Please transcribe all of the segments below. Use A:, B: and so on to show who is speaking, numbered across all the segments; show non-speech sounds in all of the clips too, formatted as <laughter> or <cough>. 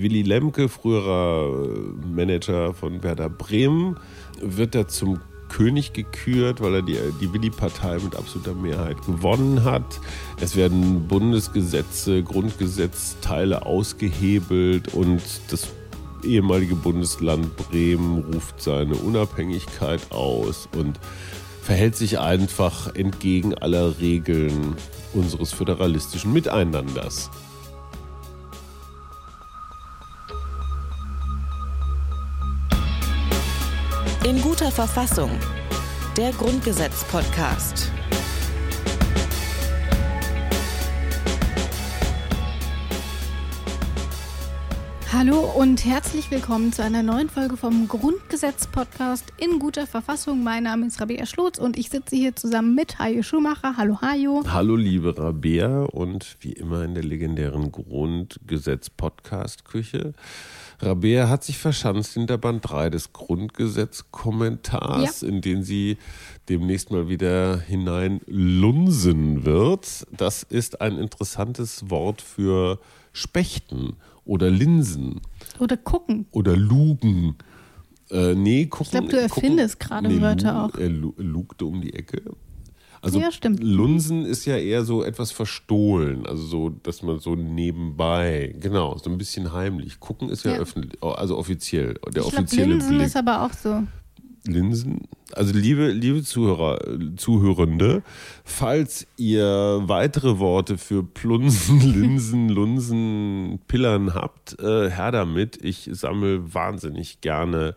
A: Willy Lemke, früherer Manager von Werder Bremen, wird da zum König gekürt, weil er die, die Willi-Partei mit absoluter Mehrheit gewonnen hat. Es werden Bundesgesetze, Grundgesetzteile ausgehebelt und das ehemalige Bundesland Bremen ruft seine Unabhängigkeit aus und verhält sich einfach entgegen aller Regeln unseres föderalistischen Miteinanders.
B: In guter Verfassung. Der Grundgesetz-Podcast.
C: Hallo und herzlich willkommen zu einer neuen Folge vom Grundgesetz-Podcast in guter Verfassung. Mein Name ist Rabea Schlotz und ich sitze hier zusammen mit Hajo Schumacher. Hallo Hajo.
A: Hallo liebe Rabea und wie immer in der legendären Grundgesetz-Podcast-Küche Rabea hat sich verschanzt hinter Band 3 des Grundgesetzkommentars, ja. in den sie demnächst mal wieder hinein lunsen wird. Das ist ein interessantes Wort für Spechten oder Linsen.
C: Oder gucken.
A: Oder lugen. Äh, nee, gucken.
C: Ich glaube, du erfindest gerade nee, Wörter auch.
A: Er lugte um die Ecke. Also
C: ja, stimmt.
A: Lunsen ist ja eher so etwas verstohlen, also so, dass man so nebenbei, genau, so ein bisschen heimlich. Gucken ist ja, ja. öffentlich, also offiziell, der ich offizielle
C: glaub, Linsen Blick. ist aber auch so.
A: Linsen. Also liebe, liebe Zuhörer, Zuhörende, falls ihr weitere Worte für Plunsen, <laughs> Linsen, Lunsen, Pillern habt, äh, her damit. Ich sammle wahnsinnig gerne,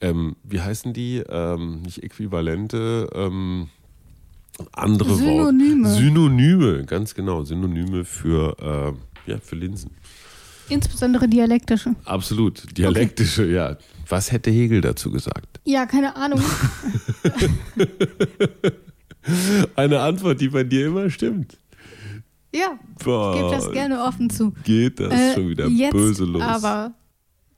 A: ähm, wie heißen die? Ähm, nicht Äquivalente, ähm, andere
C: Synonyme.
A: Worte. Synonyme, ganz genau. Synonyme für, äh, ja, für Linsen.
C: Insbesondere dialektische.
A: Absolut, dialektische, okay. ja. Was hätte Hegel dazu gesagt?
C: Ja, keine Ahnung. <laughs>
A: Eine Antwort, die bei dir immer stimmt.
C: Ja, Boah, ich gebe das gerne offen zu.
A: Geht das äh, schon wieder
C: jetzt
A: böse los.
C: Aber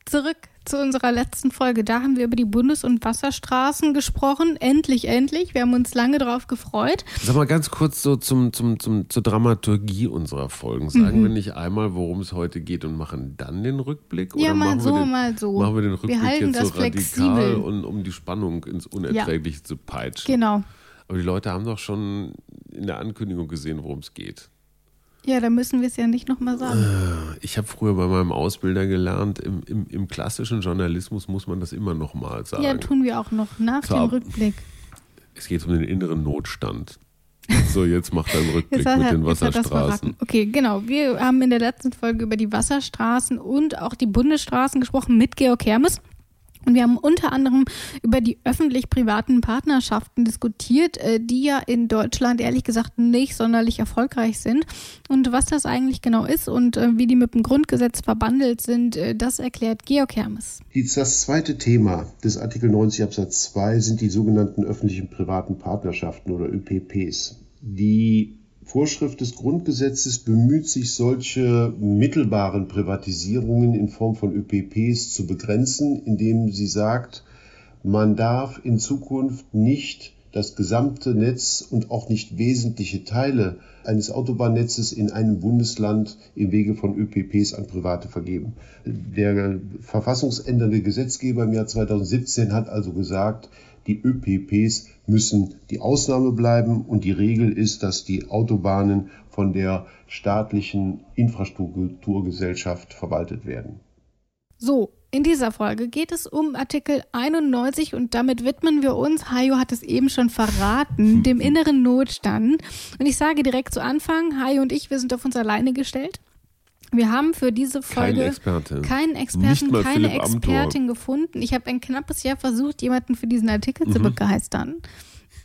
C: zurück zu unserer letzten Folge. Da haben wir über die Bundes- und Wasserstraßen gesprochen. Endlich, endlich. Wir haben uns lange darauf gefreut.
A: Sag mal ganz kurz so zum, zum, zum, zur Dramaturgie unserer Folgen. Sagen mhm. wir nicht einmal, worum es heute geht und machen dann den Rückblick?
C: Ja,
A: oder
C: mal so,
A: den,
C: mal so.
A: Machen wir den Rückblick
C: wir
A: jetzt
C: so
A: flexibel. radikal, und, um die Spannung ins Unerträgliche ja. zu peitschen?
C: Genau.
A: Aber die Leute haben doch schon in der Ankündigung gesehen, worum es geht.
C: Ja, da müssen wir es ja nicht nochmal sagen.
A: Äh, ich habe früher bei meinem Ausbilder gelernt, im, im, im, klassischen Journalismus muss man das immer nochmal sagen.
C: Ja, tun wir auch noch nach so, dem Rückblick.
A: Es geht um den inneren Notstand. So, jetzt macht er einen Rückblick mit den Wasserstraßen.
C: Okay, genau. Wir haben in der letzten Folge über die Wasserstraßen und auch die Bundesstraßen gesprochen mit Georg Hermes. Und wir haben unter anderem über die öffentlich-privaten Partnerschaften diskutiert, äh, die ja in Deutschland ehrlich gesagt nicht sonderlich erfolgreich sind. Und was das eigentlich genau ist und äh, wie die mit dem Grundgesetz verbandelt sind, äh, das erklärt Georg Hermes.
D: Das zweite Thema des Artikel 90 Absatz 2 sind die sogenannten öffentlichen privaten Partnerschaften oder ÖPPs. Die Vorschrift des Grundgesetzes bemüht sich, solche mittelbaren Privatisierungen in Form von ÖPPs zu begrenzen, indem sie sagt, man darf in Zukunft nicht das gesamte Netz und auch nicht wesentliche Teile eines Autobahnnetzes in einem Bundesland im Wege von ÖPPs an Private vergeben. Der verfassungsändernde Gesetzgeber im Jahr 2017 hat also gesagt, die ÖPPs müssen die Ausnahme bleiben und die Regel ist, dass die Autobahnen von der staatlichen Infrastrukturgesellschaft verwaltet werden.
C: So, in dieser Folge geht es um Artikel 91 und damit widmen wir uns, Hajo hat es eben schon verraten, dem inneren Notstand. Und ich sage direkt zu Anfang, Hajo und ich, wir sind auf uns alleine gestellt. Wir haben für diese Folge
A: keine Experte.
C: keinen Experten, keine Philipp Expertin Amthor. gefunden. Ich habe ein knappes Jahr versucht, jemanden für diesen Artikel mhm. zu begeistern.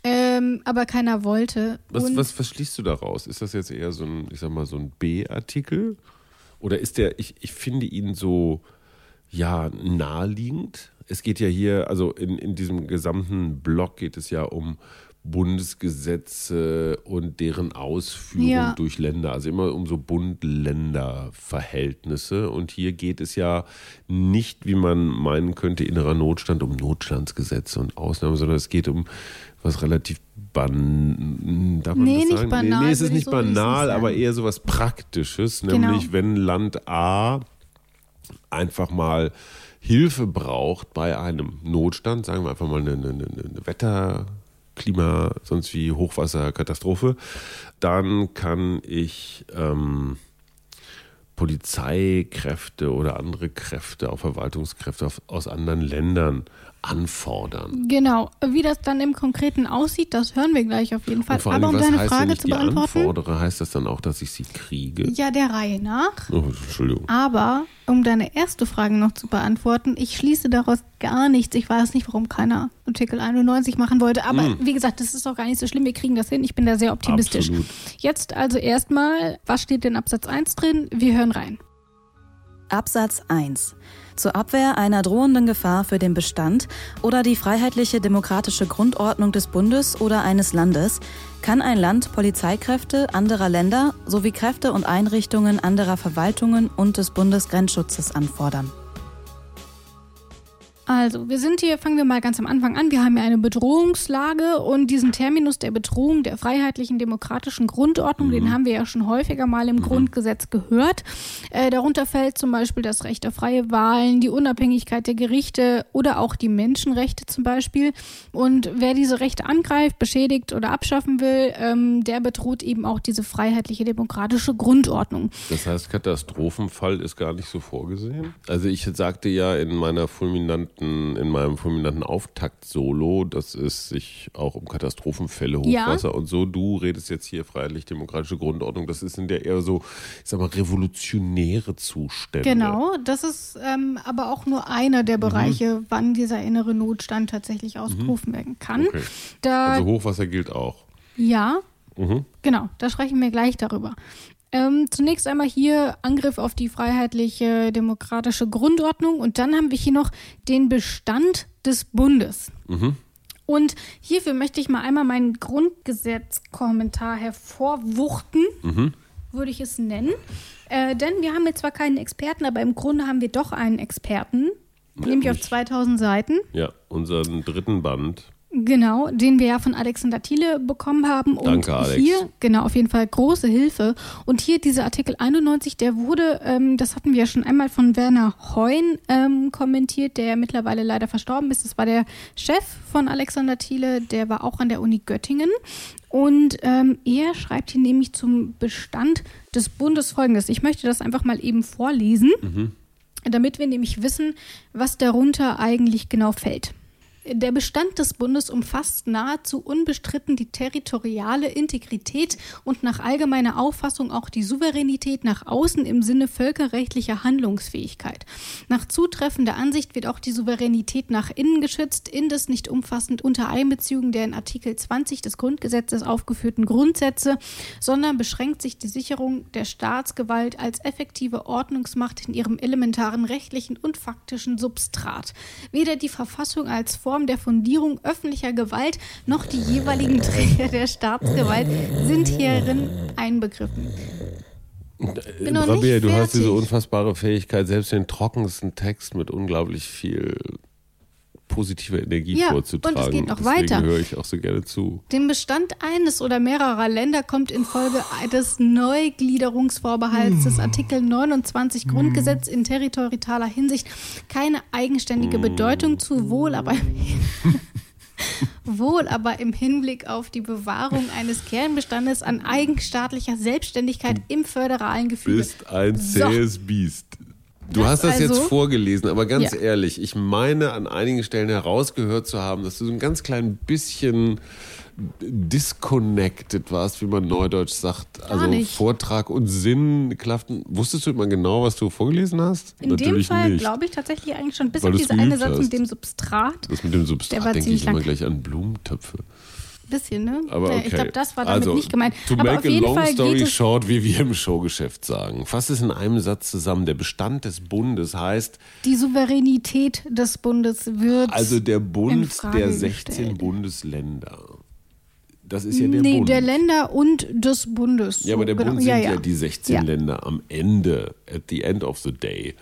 C: Ähm, aber keiner wollte.
A: Was, was, was schließt du daraus? Ist das jetzt eher so ein, ich sag mal, so ein B-Artikel? Oder ist der, ich, ich finde ihn so, ja, naheliegend. Es geht ja hier, also in, in diesem gesamten Block geht es ja um Bundesgesetze und deren Ausführung ja. durch Länder, also immer um so Bund-Länder-Verhältnisse. Und hier geht es ja nicht, wie man meinen könnte, innerer Notstand, um Notstandsgesetze und Ausnahmen, sondern es geht um was relativ ban darf man
C: nee,
A: das
C: nicht
A: sagen?
C: banal.
A: Nee, nee es ist nicht so banal, aber eher so was Praktisches, nämlich genau. wenn Land A einfach mal Hilfe braucht bei einem Notstand, sagen wir einfach mal eine, eine, eine Wetter, Klima, sonst wie Hochwasserkatastrophe, dann kann ich ähm, Polizeikräfte oder andere Kräfte, auch Verwaltungskräfte aus anderen Ländern anfordern.
C: Genau. Wie das dann im Konkreten aussieht, das hören wir gleich auf jeden Fall.
A: Aber um deine heißt, Frage zu beantworten. Anfordere, heißt das dann auch, dass ich sie kriege?
C: Ja, der Reihe nach.
A: Oh, Entschuldigung.
C: Aber um deine erste Frage noch zu beantworten, ich schließe daraus gar nichts. Ich weiß nicht, warum keiner Artikel 91 machen wollte. Aber mm. wie gesagt, das ist auch gar nicht so schlimm. Wir kriegen das hin. Ich bin da sehr optimistisch.
A: Absolut.
C: Jetzt also erstmal, was steht in Absatz 1 drin? Wir hören rein.
B: Absatz 1 zur Abwehr einer drohenden Gefahr für den Bestand oder die freiheitliche demokratische Grundordnung des Bundes oder eines Landes kann ein Land Polizeikräfte anderer Länder sowie Kräfte und Einrichtungen anderer Verwaltungen und des Bundesgrenzschutzes anfordern.
C: Also, wir sind hier, fangen wir mal ganz am Anfang an. Wir haben ja eine Bedrohungslage und diesen Terminus der Bedrohung der freiheitlichen demokratischen Grundordnung, mhm. den haben wir ja schon häufiger mal im mhm. Grundgesetz gehört. Äh, darunter fällt zum Beispiel das Recht auf freie Wahlen, die Unabhängigkeit der Gerichte oder auch die Menschenrechte zum Beispiel. Und wer diese Rechte angreift, beschädigt oder abschaffen will, ähm, der bedroht eben auch diese freiheitliche demokratische Grundordnung.
A: Das heißt, Katastrophenfall ist gar nicht so vorgesehen? Also ich sagte ja in meiner fulminanten fulminanten, in meinem fulminanten Auftakt-Solo, dass es sich auch um Katastrophenfälle, Hochwasser ja. und so. Du redest jetzt hier freiheitlich-demokratische Grundordnung. Das ist in der eher so, ich sag mal, revolutionäre Zustände.
C: Genau, das ist ähm, aber auch nur einer der mhm. Bereiche, mhm. wann dieser innere Notstand tatsächlich ausgerufen mhm. werden kann. Okay.
A: Da, also Hochwasser gilt auch.
C: Ja, Mhm. Genau, da sprechen wir gleich darüber. Ähm, zunächst einmal hier Angriff auf die freiheitliche demokratische Grundordnung und dann haben wir hier noch den Bestand des Bundes. Mhm. Und hierfür möchte ich mal einmal meinen Grundgesetzkommentar hervorwuchten, mhm. würde ich es nennen. Äh, denn wir haben jetzt zwar keinen Experten, aber im Grunde haben wir doch einen Experten, nämlich auf 2000 Seiten.
A: Ja, unseren dritten Band.
C: Genau, den wir ja von Alexander Thiele bekommen haben. Und
A: Danke, Alex.
C: hier, genau, auf jeden Fall große Hilfe. Und hier dieser Artikel 91, der wurde, ähm, das hatten wir ja schon einmal von Werner Heun ähm, kommentiert, der mittlerweile leider verstorben ist. Das war der Chef von Alexander Thiele, der war auch an der Uni Göttingen. Und ähm, er schreibt hier nämlich zum Bestand des Bundes folgendes. Ich möchte das einfach mal eben vorlesen, mhm. damit wir nämlich wissen, was darunter eigentlich genau fällt. Der Bestand des Bundes umfasst nahezu unbestritten die territoriale Integrität und nach allgemeiner Auffassung auch die Souveränität nach außen im Sinne völkerrechtlicher Handlungsfähigkeit. Nach zutreffender Ansicht wird auch die Souveränität nach innen geschützt, indes nicht umfassend unter Einbeziehung der in Artikel 20 des Grundgesetzes aufgeführten Grundsätze, sondern beschränkt sich die Sicherung der Staatsgewalt als effektive Ordnungsmacht in ihrem elementaren rechtlichen und faktischen Substrat. Weder die Verfassung als Form Form der Fundierung öffentlicher Gewalt noch die jeweiligen Träger der Staatsgewalt sind hierin einbegriffen.
A: Bin Rabia, du hast diese unfassbare Fähigkeit, selbst den trockensten Text mit unglaublich viel positiver Energie ja, vorzutragen.
C: Und es geht noch
A: Deswegen
C: weiter.
A: höre ich auch so gerne zu.
C: Den Bestand eines oder mehrerer Länder kommt infolge des Neugliederungsvorbehalts des Artikel 29 Grundgesetz in territorialer Hinsicht keine eigenständige Bedeutung zu, wohl aber <laughs> wohl aber im Hinblick auf die Bewahrung eines Kernbestandes an eigenstaatlicher Selbstständigkeit im föderalen Gefüge.
A: Bist ein zähes so. Biest. Du das hast das also, jetzt vorgelesen, aber ganz ja. ehrlich, ich meine an einigen Stellen herausgehört zu haben, dass du so ein ganz klein bisschen disconnected warst, wie man neudeutsch sagt.
C: Gar
A: also
C: nicht.
A: Vortrag und Sinn klafften. Wusstest du immer genau, was du vorgelesen hast?
C: In Natürlich dem Fall glaube ich tatsächlich eigentlich schon, bis Weil auf diese eine Satz mit dem Substrat.
A: Das mit dem Substrat denke ich immer gleich an Blumentöpfe.
C: Bisschen, ne?
A: Aber okay.
C: Ich glaube, das war damit
A: also,
C: nicht gemeint.
A: To
C: Aber
A: make
C: auf jeden
A: a long
C: Fall
A: story short, wie wir im Showgeschäft sagen. Fass es in einem Satz zusammen. Der Bestand des Bundes heißt.
C: Die Souveränität des Bundes wird.
A: Also der Bund der 16 gestellt. Bundesländer. Das ist ja der
C: nee,
A: Bund.
C: der Länder und des Bundes.
A: Ja, aber der
C: genau.
A: Bund sind
C: ja,
A: ja,
C: ja.
A: die 16
C: ja.
A: Länder am Ende, at the end of the day.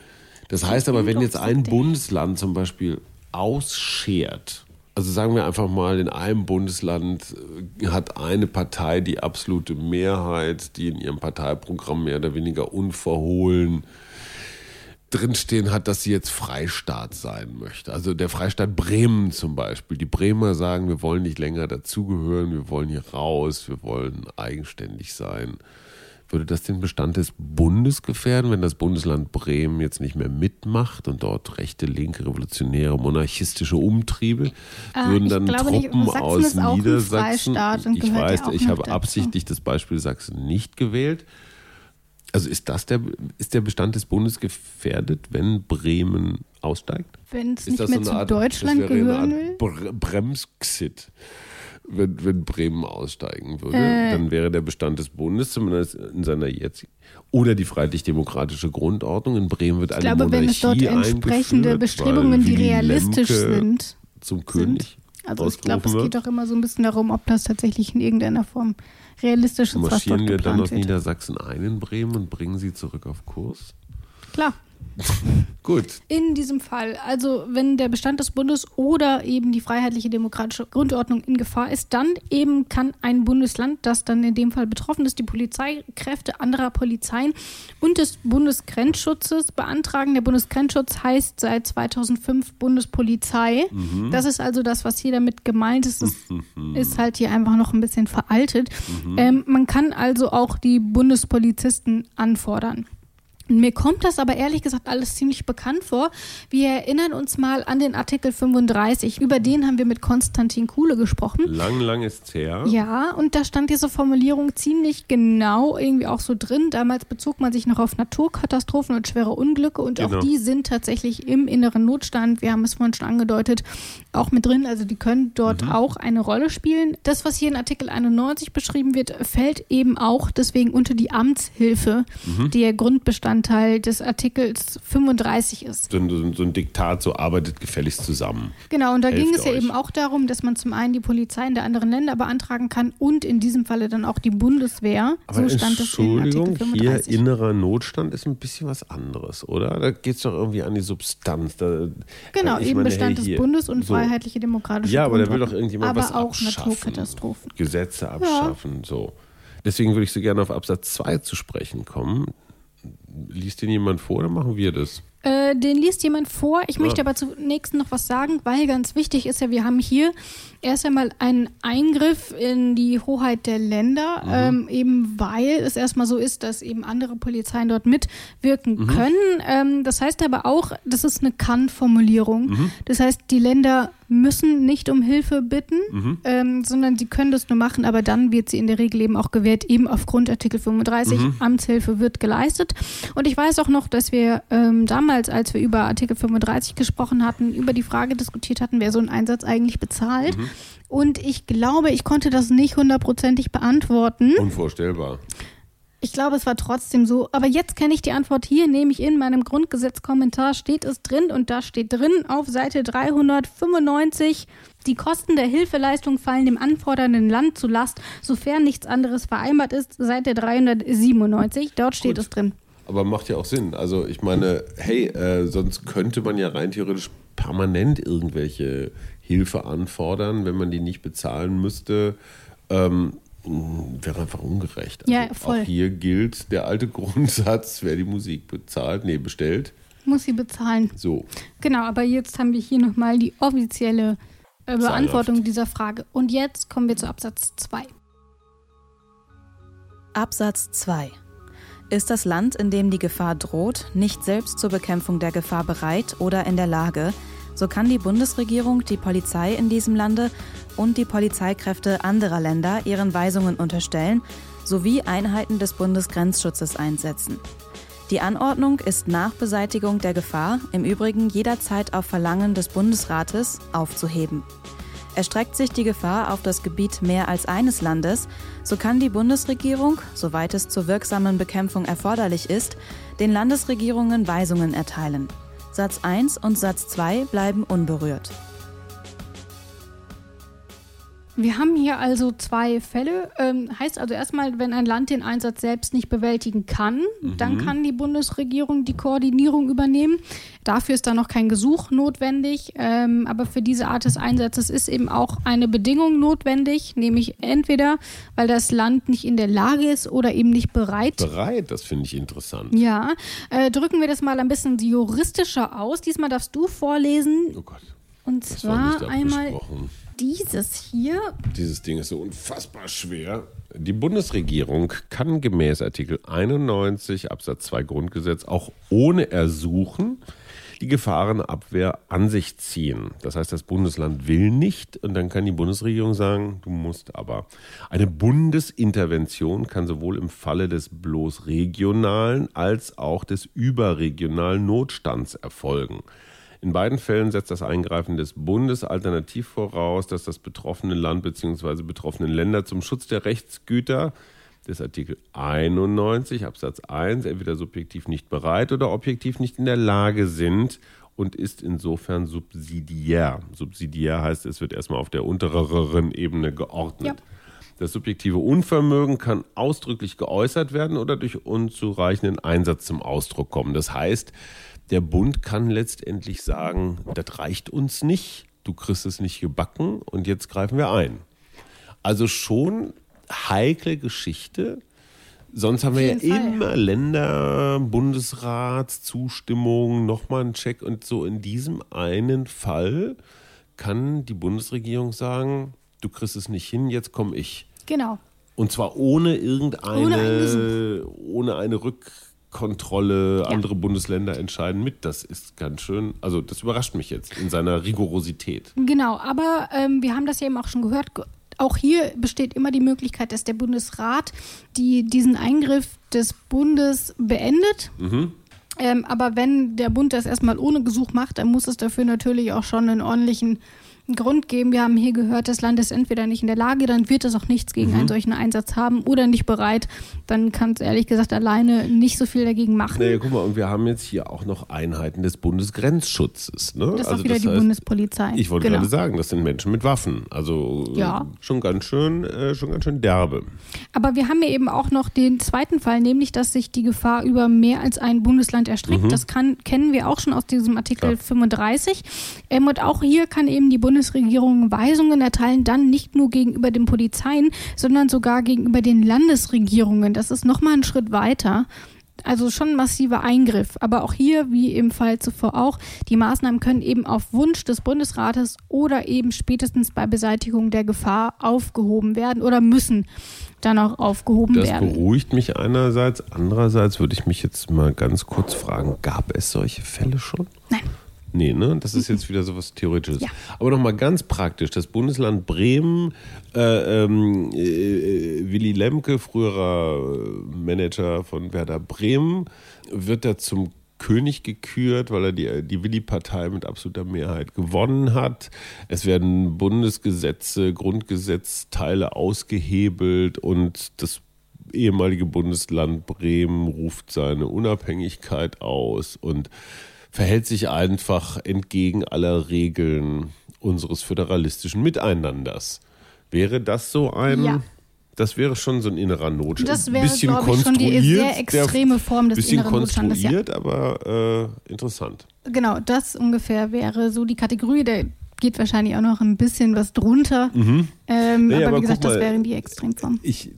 A: Das heißt aber, wenn jetzt ein Bundesland zum Beispiel ausschert, also sagen wir einfach mal, in einem Bundesland äh, hat eine Partei die absolute Mehrheit, die in ihrem Parteiprogramm mehr oder weniger unverhohlen drinstehen hat, dass sie jetzt Freistaat sein möchte. Also der Freistaat Bremen zum Beispiel. Die Bremer sagen, wir wollen nicht länger dazugehören, wir wollen hier raus, wir wollen eigenständig sein. Würde das den Bestand des Bundes gefährden, wenn das Bundesland Bremen jetzt nicht mehr mitmacht und dort rechte, linke, revolutionäre, monarchistische Umtriebe
C: Ah,
A: würden dann
C: glaube
A: Truppen aus Niedersachsen. Ich weiß,
C: ja
A: ich habe absichtlich das Beispiel Sachsen nicht gewählt. Also ist das der ist der Bestand des Bundes gefährdet, wenn Bremen aussteigt?
C: Wenn es nicht mehr
A: so
C: zu
A: Art,
C: Deutschland gehören will?
A: Bremsxit, wenn, wenn Bremen aussteigen würde.
C: Äh.
A: Dann wäre der Bestand des Bundes zumindest in seiner jetzigen oder die freiheitlich-demokratische Grundordnung in Bremen wird
C: Ich
A: eine
C: glaube, wenn es dort
A: Monarchie
C: entsprechende Bestrebungen, die realistisch
A: Lemke
C: sind,
A: zum König
C: Also ich glaube, es geht doch immer so ein bisschen darum, ob das tatsächlich in irgendeiner Form realistisch ist, was
A: Marschieren
C: dort
A: wir dann aus. Niedersachsen ein in Bremen und bringen sie zurück auf Kurs?
C: Klar, <laughs>
A: Gut,
C: in diesem Fall, also wenn der Bestand des Bundes oder eben die freiheitliche demokratische Grundordnung in Gefahr ist, dann eben kann ein Bundesland, das dann in dem Fall betroffen ist, die Polizeikräfte anderer Polizeien und des Bundesgrenzschutzes beantragen. Der Bundesgrenzschutz heißt seit 2005 Bundespolizei. Das ist also das, was hier damit gemeint ist. Das ist halt hier einfach noch ein bisschen veraltet. Ähm, man kann also auch die Bundespolizisten anfordern. Mir kommt das aber ehrlich gesagt alles ziemlich bekannt vor. Wir erinnern uns mal an den Artikel 35. Über den haben wir mit Konstantin Kuhle gesprochen.
A: lang, lang ist's her.
C: Ja, und da stand diese Formulierung ziemlich genau irgendwie auch so drin. Damals bezog man sich noch auf Naturkatastrophen und schwere Unglücke und
A: Genau.
C: auch die sind tatsächlich im inneren Notstand. Wir haben es vorhin schon angedeutet, auch mit drin. Also die können dort auch eine Rolle spielen. Das, was hier in Artikel 91 beschrieben wird, fällt eben auch deswegen unter die Amtshilfe, die der Grundbestandteil des Artikels 35 ist.
A: So, ein- so, ein- Diktat, so arbeitet gefälligst zusammen.
C: Genau, und da
A: Helft
C: ging es ja
A: euch.
C: eben auch darum, dass man zum einen die Polizei in der anderen Länder beantragen kann und in diesem Falle dann auch die Bundeswehr.
A: Aber
C: so stand es in
A: Entschuldigung,
C: Artikel
A: hier
C: 35.
A: innerer Notstand ist ein bisschen was anderes, oder? Da geht es doch irgendwie an die Substanz. Da,
C: genau,
A: ich
C: eben
A: meine,
C: Bestand
A: hey,
C: des
A: hier,
C: Bundes und
A: so.
C: freiheitliche demokratische
A: Ja, aber da will doch irgendjemand
C: aber
A: was
C: auch
A: abschaffen.
C: Naturkatastrophen.
A: Gesetze abschaffen, so. Deswegen würde ich so gerne auf Absatz 2 zu sprechen kommen. Liest den jemand vor oder machen wir das?
C: Äh, den liest jemand vor. Ich möchte
A: Ja.
C: aber zunächst noch was sagen, weil ganz wichtig ist ja, wir haben hier erst einmal einen Eingriff in die Hoheit der Länder,
A: Mhm.
C: ähm, eben weil es erstmal so ist, dass eben andere Polizeien dort mitwirken
A: Mhm.
C: können. Ähm, das heißt aber auch, das ist eine Kann-Formulierung.
A: Mhm.
C: Das heißt, die Länder müssen nicht um Hilfe bitten,
A: Mhm.
C: ähm, sondern sie können das nur machen, aber dann wird sie in der Regel eben auch gewährt, eben aufgrund Artikel 35.
A: Mhm.
C: Amtshilfe wird geleistet. Und ich weiß auch noch, dass wir ähm, damals, als wir über Artikel 35 gesprochen hatten, über die Frage diskutiert hatten, wer so einen Einsatz eigentlich bezahlt.
A: Mhm.
C: Und ich glaube, ich konnte das nicht hundertprozentig beantworten.
A: Unvorstellbar.
C: Ich glaube, es war trotzdem so. Aber jetzt kenne ich die Antwort hier, nämlich in meinem Grundgesetzkommentar steht es drin und da steht drin auf Seite 395, die Kosten der Hilfeleistung fallen dem anfordernden Land zu Last, sofern nichts anderes vereinbart ist, Seite 397, dort steht
A: Gut.
C: es drin.
A: Aber macht ja auch Sinn. Also ich meine, hey, äh, sonst könnte man ja rein theoretisch permanent irgendwelche Hilfe anfordern, wenn man die nicht bezahlen müsste. Ähm, wäre einfach ungerecht. Also
C: Ja, voll.
A: Auch hier gilt der alte <laughs> Grundsatz, wer die Musik bezahlt, nee, bestellt.
C: Muss sie bezahlen.
A: So.
C: Genau, aber jetzt haben wir hier nochmal die offizielle äh, Beantwortung
A: Zahlhaft.
C: dieser Frage. Und jetzt kommen wir zu Absatz 2.
B: Absatz 2. Ist das Land, in dem die Gefahr droht, nicht selbst zur Bekämpfung der Gefahr bereit oder in der Lage, so kann die Bundesregierung die Polizei in diesem Lande und die Polizeikräfte anderer Länder ihren Weisungen unterstellen sowie Einheiten des Bundesgrenzschutzes einsetzen. Die Anordnung ist nach Beseitigung der Gefahr im Übrigen jederzeit auf Verlangen des Bundesrates aufzuheben. Erstreckt sich die Gefahr auf das Gebiet mehr als eines Landes, so kann die Bundesregierung, soweit es zur wirksamen Bekämpfung erforderlich ist, den Landesregierungen Weisungen erteilen. Satz 1 und Satz 2 bleiben unberührt.
C: Wir haben hier also zwei Fälle. Ähm, heißt also erstmal, wenn ein Land den Einsatz selbst nicht bewältigen kann, mhm. dann kann die Bundesregierung die Koordinierung übernehmen. Dafür ist dann noch kein Gesuch notwendig. Ähm, aber für diese Art des Einsatzes ist eben auch eine Bedingung notwendig, nämlich entweder, weil das Land nicht in der Lage ist oder eben nicht bereit.
A: Bereit, das finde ich interessant.
C: Ja, äh, drücken wir das mal ein bisschen juristischer aus. Diesmal darfst du vorlesen.
A: Oh Gott.
C: Und zwar einmal dieses hier.
A: Dieses Ding ist so unfassbar schwer. Die Bundesregierung kann gemäß Artikel 91 Absatz 2 Grundgesetz auch ohne Ersuchen die Gefahrenabwehr an sich ziehen. Das heißt, das Bundesland will nicht und dann kann die Bundesregierung sagen, du musst aber. Eine Bundesintervention kann sowohl im Falle des bloß regionalen als auch des überregionalen Notstands erfolgen. In beiden Fällen setzt das Eingreifen des Bundes alternativ voraus, dass das betroffene Land bzw. betroffenen Länder zum Schutz der Rechtsgüter des Artikel 91 Absatz 1 entweder subjektiv nicht bereit oder objektiv nicht in der Lage sind und ist insofern subsidiär. Subsidiär heißt, es wird erstmal auf der untereren Ebene geordnet. Ja. Das subjektive Unvermögen kann ausdrücklich geäußert werden oder durch unzureichenden Einsatz zum Ausdruck kommen. Das heißt, der Bund kann letztendlich sagen, das reicht uns nicht, du kriegst es nicht gebacken und jetzt greifen wir ein. Also schon heikle Geschichte. Sonst haben wir ja Fall. immer Länder, Bundesrat, Zustimmung, nochmal einen Check und so. In diesem einen Fall kann die Bundesregierung sagen, du kriegst es nicht hin, jetzt komme ich.
C: Genau.
A: Und zwar ohne irgendeine, ohne, ohne eine Rück Kontrolle, ja. andere Bundesländer entscheiden mit. Das ist ganz schön, also das überrascht mich jetzt in seiner Rigorosität.
C: Genau, aber ähm, wir haben das ja eben auch schon gehört. Auch hier besteht immer die Möglichkeit, dass der Bundesrat die, diesen Eingriff des Bundes beendet. Mhm. Ähm, aber wenn der Bund das erstmal ohne Gesuch macht, dann muss es dafür natürlich auch schon einen ordentlichen Grund geben. Wir haben hier gehört, das Land ist entweder nicht in der Lage, dann wird es auch nichts gegen mhm. einen solchen Einsatz haben oder nicht bereit. Dann kann es ehrlich gesagt alleine nicht so viel dagegen machen.
A: Naja, guck mal, und wir haben jetzt hier auch noch Einheiten des Bundesgrenzschutzes. Ne?
C: Das ist also auch wieder die heißt, Bundespolizei.
A: Ich wollte genau. gerade sagen, das sind Menschen mit Waffen. Also ja. schon ganz schön, äh, schon ganz schön derbe.
C: Aber wir haben ja eben auch noch den zweiten Fall, nämlich, dass sich die Gefahr über mehr als ein Bundesland erstreckt. Mhm. Das kann, kennen wir auch schon aus diesem Artikel ja. 35. Ähm, und auch hier kann eben die Bundespolizei Bundesregierung Weisungen erteilen, dann nicht nur gegenüber den Polizeien, sondern sogar gegenüber den Landesregierungen. Das ist nochmal ein Schritt weiter. Also schon ein massiver Eingriff. Aber auch hier, wie im Fall zuvor auch, die Maßnahmen können eben auf Wunsch des Bundesrates oder eben spätestens bei Beseitigung der Gefahr aufgehoben werden oder müssen dann auch aufgehoben
A: das
C: werden.
A: Das beruhigt mich einerseits. Andererseits würde ich mich jetzt mal ganz kurz fragen, gab es solche Fälle schon?
C: Nein.
A: Nee, ne? Das ist jetzt wieder so was Theoretisches. Ja. Aber nochmal ganz praktisch. Das Bundesland Bremen, äh, ähm, äh, Willy Lemke, früherer Manager von Werder Bremen, wird da zum König gekürt, weil er die, die Willi-Partei mit absoluter Mehrheit gewonnen hat. Es werden Bundesgesetze, Grundgesetzteile ausgehebelt und das ehemalige Bundesland Bremen ruft seine Unabhängigkeit aus und verhält sich einfach entgegen aller Regeln unseres föderalistischen Miteinanders. Wäre das so ein. Ja. Das wäre schon so ein innerer Notstand.
C: Das wäre, bisschen ich, konstruiert, schon die sehr extreme Form des
A: bisschen inneren Notstandes. Konstruiert, aber äh, interessant.
C: Genau, das ungefähr wäre so die Kategorie. Der geht wahrscheinlich auch noch ein bisschen was drunter. Mhm. Ähm, naja, aber, aber wie gesagt, mal, das wären die Extremformen.
A: Ich,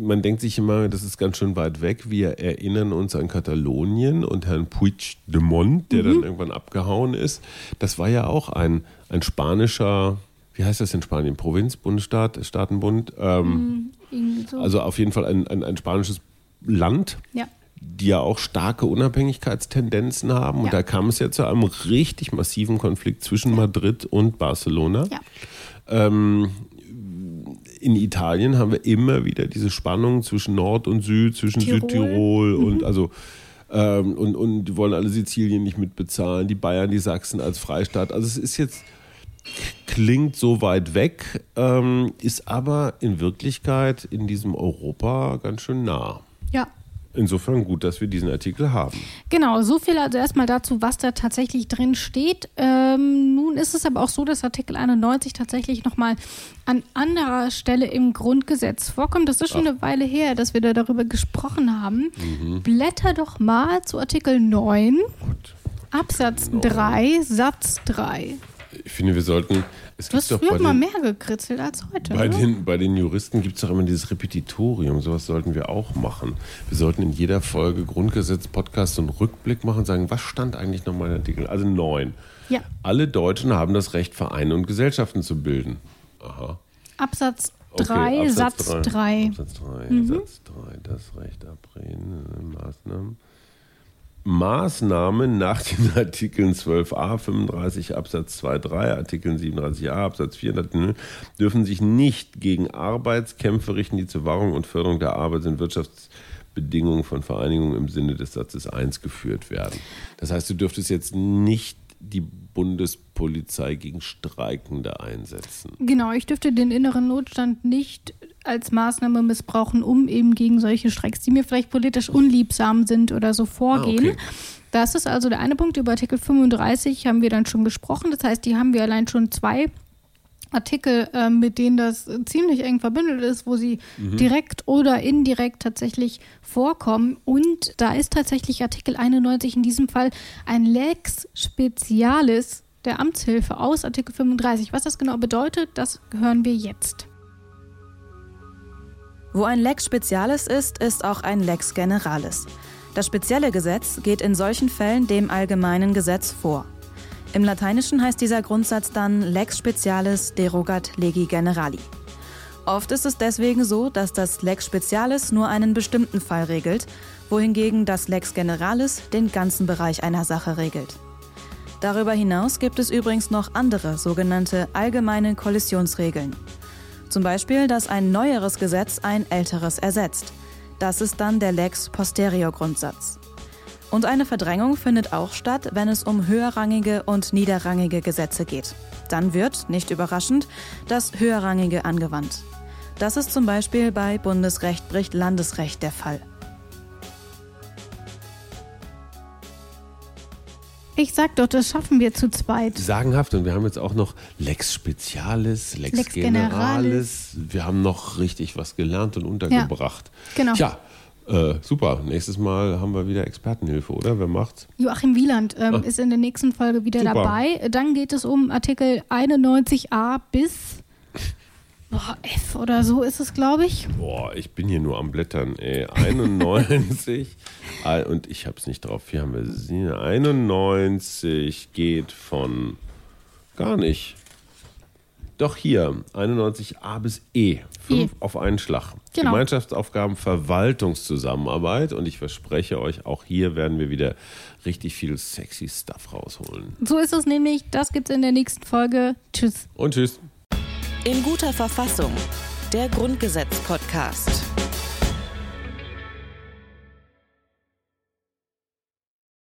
A: man denkt sich immer, das ist ganz schön weit weg. Wir erinnern uns an Katalonien und Herrn Puigdemont, der mhm. dann irgendwann abgehauen ist. Das war ja auch ein, ein spanischer, wie heißt das in Spanien? Provinz, Bundesstaat, Staatenbund? Ähm, mhm, so. Also auf jeden Fall ein, ein, ein spanisches Land. Ja die ja auch starke Unabhängigkeitstendenzen haben. Ja. Und da kam es ja zu einem richtig massiven Konflikt zwischen Madrid und Barcelona. Ja. Ähm, in Italien haben wir immer wieder diese Spannung zwischen Nord und Süd, zwischen Tirol. Südtirol mhm. und also ähm, und, und die wollen alle Sizilien nicht mitbezahlen, die Bayern, die Sachsen als Freistaat. Also es ist jetzt klingt so weit weg, ähm, ist aber in Wirklichkeit in diesem Europa ganz schön nah.
C: Ja,
A: Insofern gut, dass wir diesen Artikel haben.
C: Genau, so viel also erstmal dazu, was da tatsächlich drin steht. Ähm, nun ist es aber auch so, dass Artikel 91 tatsächlich nochmal an anderer Stelle im Grundgesetz vorkommt. Das ist schon Ach. eine Weile her, dass wir da darüber gesprochen haben. Mhm. Blätter doch mal zu Artikel 9, Gut. Absatz 9. 3, Satz 3.
A: Ich finde, wir sollten
C: es du hast früher mal mehr gekritzelt als heute.
A: Bei, den, bei den Juristen gibt es doch immer dieses Repetitorium. Sowas sollten wir auch machen. Wir sollten in jeder Folge Grundgesetz, Podcast und Rückblick machen und sagen, was stand eigentlich noch mal in Artikel? Also neun. Ja. Alle Deutschen haben das Recht, Vereine und Gesellschaften zu bilden. Aha.
C: Absatz 3, okay, Satz 3.
A: Absatz 3, mhm. Satz 3. Das Recht abreden, Maßnahmen. Maßnahmen nach den <laughs> Artikeln 12a, 35 Absatz 2, 3, Artikeln 37a, Absatz 4 dürfen sich nicht gegen Arbeitskämpfe richten, die zur Wahrung und Förderung der Arbeits- und Wirtschaftsbedingungen von Vereinigungen im Sinne des Satzes 1 geführt werden. Das heißt, du dürftest jetzt nicht die Bundespolizei gegen Streikende einsetzen.
C: Genau, ich dürfte den inneren Notstand nicht als Maßnahme missbrauchen, um eben gegen solche Streiks, die mir vielleicht politisch unliebsam sind oder so vorgehen. Ah, okay. Das ist also der eine Punkt. Über Artikel 35 haben wir dann schon gesprochen. Das heißt, die haben wir allein schon zwei Artikel, äh, mit denen das ziemlich eng verbündelt ist, wo sie mhm. direkt oder indirekt tatsächlich vorkommen. Und da ist tatsächlich Artikel 91 in diesem Fall ein Lex Specialis der Amtshilfe aus Artikel 35. Was das genau bedeutet, das hören wir jetzt.
B: Wo ein Lex Specialis ist, ist auch ein Lex Generalis. Das spezielle Gesetz geht in solchen Fällen dem allgemeinen Gesetz vor. Im Lateinischen heißt dieser Grundsatz dann Lex Specialis derogat legi generali. Oft ist es deswegen so, dass das Lex Specialis nur einen bestimmten Fall regelt, wohingegen das Lex Generalis den ganzen Bereich einer Sache regelt. Darüber hinaus gibt es übrigens noch andere sogenannte allgemeine Kollisionsregeln. Zum Beispiel, dass ein neueres Gesetz ein älteres ersetzt. Das ist dann der Lex Posterior Grundsatz. Und eine Verdrängung findet auch statt, wenn es um höherrangige und niederrangige Gesetze geht. Dann wird, nicht überraschend, das höherrangige angewandt. Das ist zum Beispiel bei Bundesrecht bricht Landesrecht der Fall.
C: Ich sag doch, das schaffen wir zu zweit.
A: Sagenhaft. Und wir haben jetzt auch noch Lex Specialis, Lex, Lex Generalis. Generalis. Wir haben noch richtig was gelernt und untergebracht. Ja, genau. Tja, äh, super. Nächstes Mal haben wir wieder Expertenhilfe, oder? Wer macht's?
C: Joachim Wieland ähm, ah. ist in der nächsten Folge wieder super. dabei. Dann geht es um Artikel 91a bis Boah, F oder so ist es, glaube ich.
A: Boah, ich bin hier nur am Blättern, ey. 91. <laughs> Ah, und ich habe es nicht drauf. Hier haben wir sie. 91 geht von gar nicht. Doch hier, 91a bis E. Fünf e. auf einen Schlag. Genau. Gemeinschaftsaufgaben, Verwaltungszusammenarbeit. Und ich verspreche euch, auch hier werden wir wieder richtig viel sexy Stuff rausholen.
C: So ist es nämlich. Das gibt's in der nächsten Folge. Tschüss.
A: Und tschüss.
B: In guter Verfassung. Der Grundgesetz-Podcast.